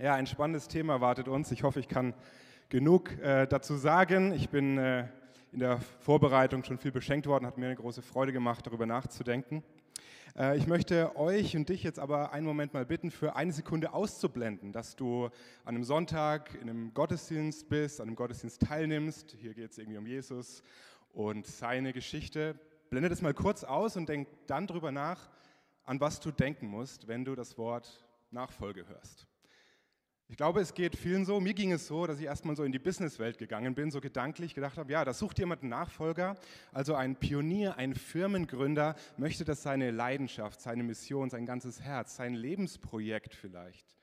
Ja, ein spannendes Thema wartet uns. Ich hoffe, ich kann genug äh, dazu sagen. Ich bin äh, in der Vorbereitung schon viel beschenkt worden, hat mir eine große Freude gemacht, darüber nachzudenken. Äh, ich möchte euch und dich jetzt aber einen Moment mal bitten, für eine Sekunde auszublenden, dass du an einem Sonntag in einem Gottesdienst bist, an einem Gottesdienst teilnimmst. Hier geht es irgendwie um Jesus und seine Geschichte. Blende das mal kurz aus und denk dann darüber nach, an was du denken musst, wenn du das Wort Nachfolge hörst. Ich glaube, es geht vielen so. Mir ging es so, dass ich erstmal so in die Businesswelt gegangen bin, so gedanklich gedacht habe, ja, da sucht jemand einen Nachfolger, also ein Pionier, ein Firmengründer, möchte, dass seine Leidenschaft, seine Mission, sein ganzes Herz, sein Lebensprojekt vielleicht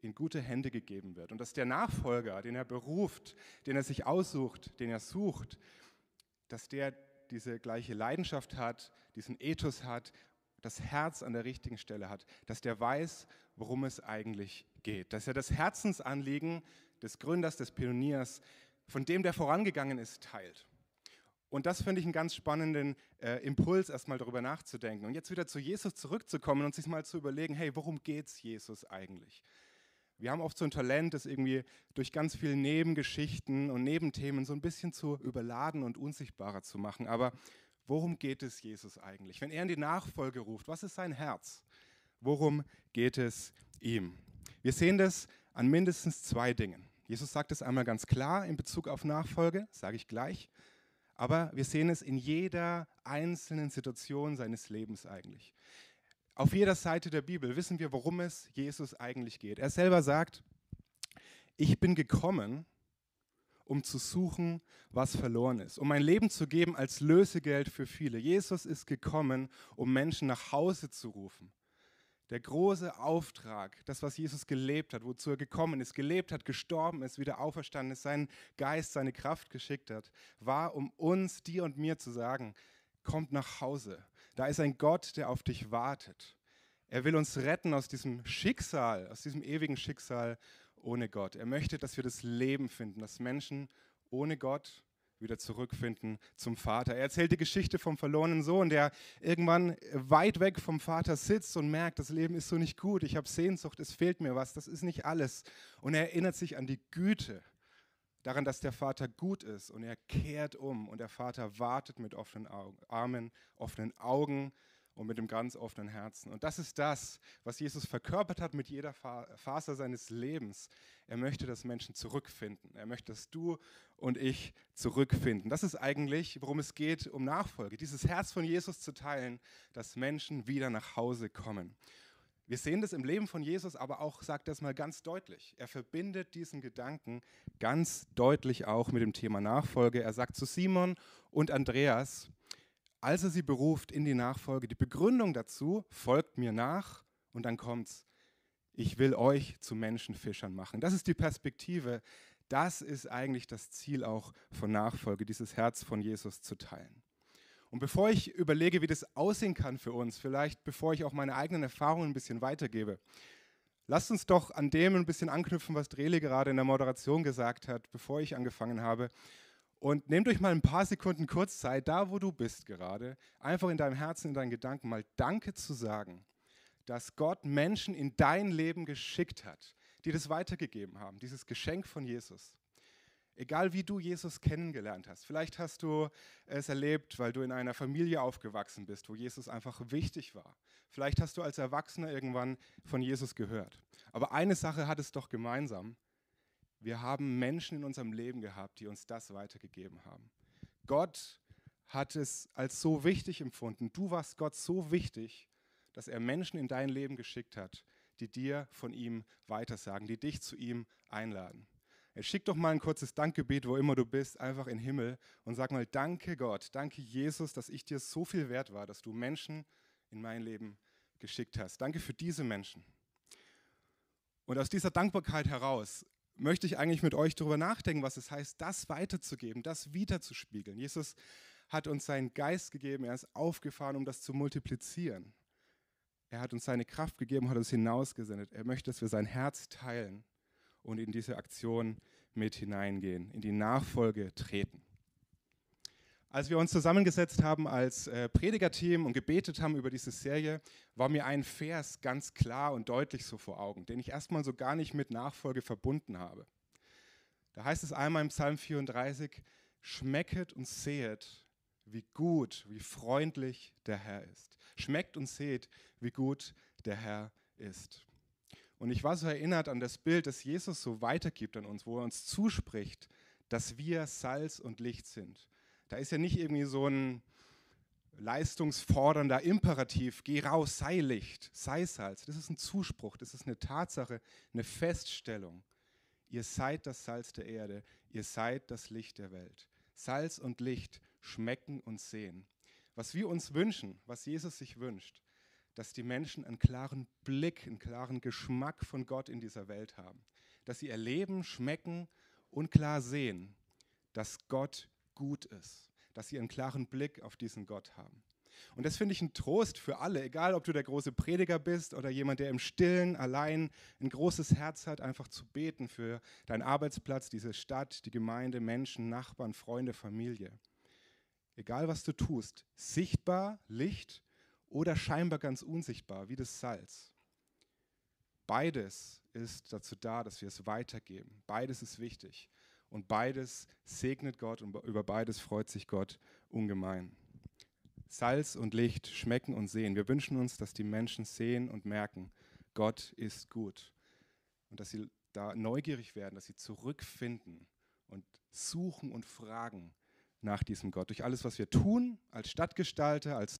in gute Hände gegeben wird. Und dass der Nachfolger, den er beruft, den er sich aussucht, den er sucht, dass der diese gleiche Leidenschaft hat, diesen Ethos hat, das Herz an der richtigen Stelle hat, dass der weiß, worum es eigentlich geht, dass er das Herzensanliegen des Gründers, des Pioniers, von dem der vorangegangen ist, teilt. Und das finde ich einen ganz spannenden äh, Impuls, erstmal darüber nachzudenken. Und jetzt wieder zu Jesus zurückzukommen und sich mal zu überlegen, hey, worum geht es Jesus eigentlich? Wir haben oft so ein Talent, das irgendwie durch ganz viele Nebengeschichten und Nebenthemen so ein bisschen zu überladen und unsichtbarer zu machen. Aber worum geht es Jesus eigentlich? Wenn er in die Nachfolge ruft, was ist sein Herz? Worum geht es ihm? Wir sehen das an mindestens zwei Dingen. Jesus sagt es einmal ganz klar in Bezug auf Nachfolge, sage ich gleich, aber wir sehen es in jeder einzelnen Situation seines Lebens eigentlich. Auf jeder Seite der Bibel wissen wir, worum es Jesus eigentlich geht. Er selber sagt, ich bin gekommen, um zu suchen, was verloren ist, um mein Leben zu geben als Lösegeld für viele. Jesus ist gekommen, um Menschen nach Hause zu rufen, der große Auftrag, das, was Jesus gelebt hat, wozu er gekommen ist, gelebt hat, gestorben ist, wieder auferstanden ist, seinen Geist, seine Kraft geschickt hat, war, um uns, dir und mir zu sagen, kommt nach Hause. Da ist ein Gott, der auf dich wartet. Er will uns retten aus diesem Schicksal, aus diesem ewigen Schicksal ohne Gott. Er möchte, dass wir das Leben finden, dass Menschen ohne Gott wieder zurückfinden zum Vater. Er erzählt die Geschichte vom verlorenen Sohn, der irgendwann weit weg vom Vater sitzt und merkt, das Leben ist so nicht gut, ich habe Sehnsucht, es fehlt mir was, das ist nicht alles. Und er erinnert sich an die Güte, daran, dass der Vater gut ist und er kehrt um und der Vater wartet mit offenen Augen, Armen, offenen Augen und mit dem ganz offenen Herzen. Und das ist das, was Jesus verkörpert hat mit jeder Faser seines Lebens. Er möchte, dass Menschen zurückfinden. Er möchte, dass du und ich zurückfinden. Das ist eigentlich, worum es geht, um Nachfolge. Dieses Herz von Jesus zu teilen, dass Menschen wieder nach Hause kommen. Wir sehen das im Leben von Jesus, aber auch, sagt es mal ganz deutlich. Er verbindet diesen Gedanken ganz deutlich auch mit dem Thema Nachfolge. Er sagt zu Simon und Andreas, als er sie beruft in die Nachfolge, die Begründung dazu, folgt mir nach und dann kommt's. Ich will euch zu Menschenfischern machen. Das ist die Perspektive. Das ist eigentlich das Ziel auch von Nachfolge, dieses Herz von Jesus zu teilen. Und bevor ich überlege, wie das aussehen kann für uns, vielleicht bevor ich auch meine eigenen Erfahrungen ein bisschen weitergebe, lasst uns doch an dem ein bisschen anknüpfen, was Drele gerade in der Moderation gesagt hat, bevor ich angefangen habe. Und nehmt euch mal ein paar Sekunden kurz Zeit, da wo du bist gerade, einfach in deinem Herzen, in deinen Gedanken mal Danke zu sagen, dass Gott Menschen in dein Leben geschickt hat, die das weitergegeben haben, dieses Geschenk von Jesus. Egal wie du Jesus kennengelernt hast. Vielleicht hast du es erlebt, weil du in einer Familie aufgewachsen bist, wo Jesus einfach wichtig war. Vielleicht hast du als Erwachsener irgendwann von Jesus gehört. Aber eine Sache hat es doch gemeinsam. Wir haben Menschen in unserem Leben gehabt, die uns das weitergegeben haben. Gott hat es als so wichtig empfunden. Du warst Gott so wichtig, dass er Menschen in dein Leben geschickt hat, die dir von ihm weitersagen, die dich zu ihm einladen. Schick doch mal ein kurzes Dankgebet, wo immer du bist, einfach in den Himmel und sag mal, danke Gott, danke Jesus, dass ich dir so viel wert war, dass du Menschen in mein Leben geschickt hast. Danke für diese Menschen. Und aus dieser Dankbarkeit heraus möchte ich eigentlich mit euch darüber nachdenken, was es heißt, das weiterzugeben, das wiederzuspiegeln. Jesus hat uns seinen Geist gegeben, er ist aufgefahren, um das zu multiplizieren. Er hat uns seine Kraft gegeben, hat uns hinausgesendet. Er möchte, dass wir sein Herz teilen und in diese Aktion mit hineingehen, in die Nachfolge treten. Als wir uns zusammengesetzt haben als äh, Predigerteam und gebetet haben über diese Serie, war mir ein Vers ganz klar und deutlich so vor Augen, den ich erstmal so gar nicht mit Nachfolge verbunden habe. Da heißt es einmal im Psalm 34, schmecket und sehet, wie gut, wie freundlich der Herr ist. Schmeckt und seht, wie gut der Herr ist. Und ich war so erinnert an das Bild, das Jesus so weitergibt an uns, wo er uns zuspricht, dass wir Salz und Licht sind. Da ist ja nicht irgendwie so ein leistungsfordernder Imperativ, geh raus, sei Licht, sei Salz. Das ist ein Zuspruch, das ist eine Tatsache, eine Feststellung. Ihr seid das Salz der Erde, ihr seid das Licht der Welt. Salz und Licht schmecken und sehen. Was wir uns wünschen, was Jesus sich wünscht, dass die Menschen einen klaren Blick, einen klaren Geschmack von Gott in dieser Welt haben. Dass sie erleben, schmecken und klar sehen, dass Gott gut ist, dass sie einen klaren Blick auf diesen Gott haben. Und das finde ich ein Trost für alle, egal ob du der große Prediger bist oder jemand, der im Stillen allein ein großes Herz hat, einfach zu beten für deinen Arbeitsplatz, diese Stadt, die Gemeinde, Menschen, Nachbarn, Freunde, Familie. Egal was du tust, sichtbar, Licht oder scheinbar ganz unsichtbar, wie das Salz. Beides ist dazu da, dass wir es weitergeben. Beides ist wichtig. Und beides segnet Gott und über beides freut sich Gott ungemein. Salz und Licht schmecken und sehen. Wir wünschen uns, dass die Menschen sehen und merken, Gott ist gut. Und dass sie da neugierig werden, dass sie zurückfinden und suchen und fragen nach diesem Gott. Durch alles, was wir tun, als Stadtgestalter, als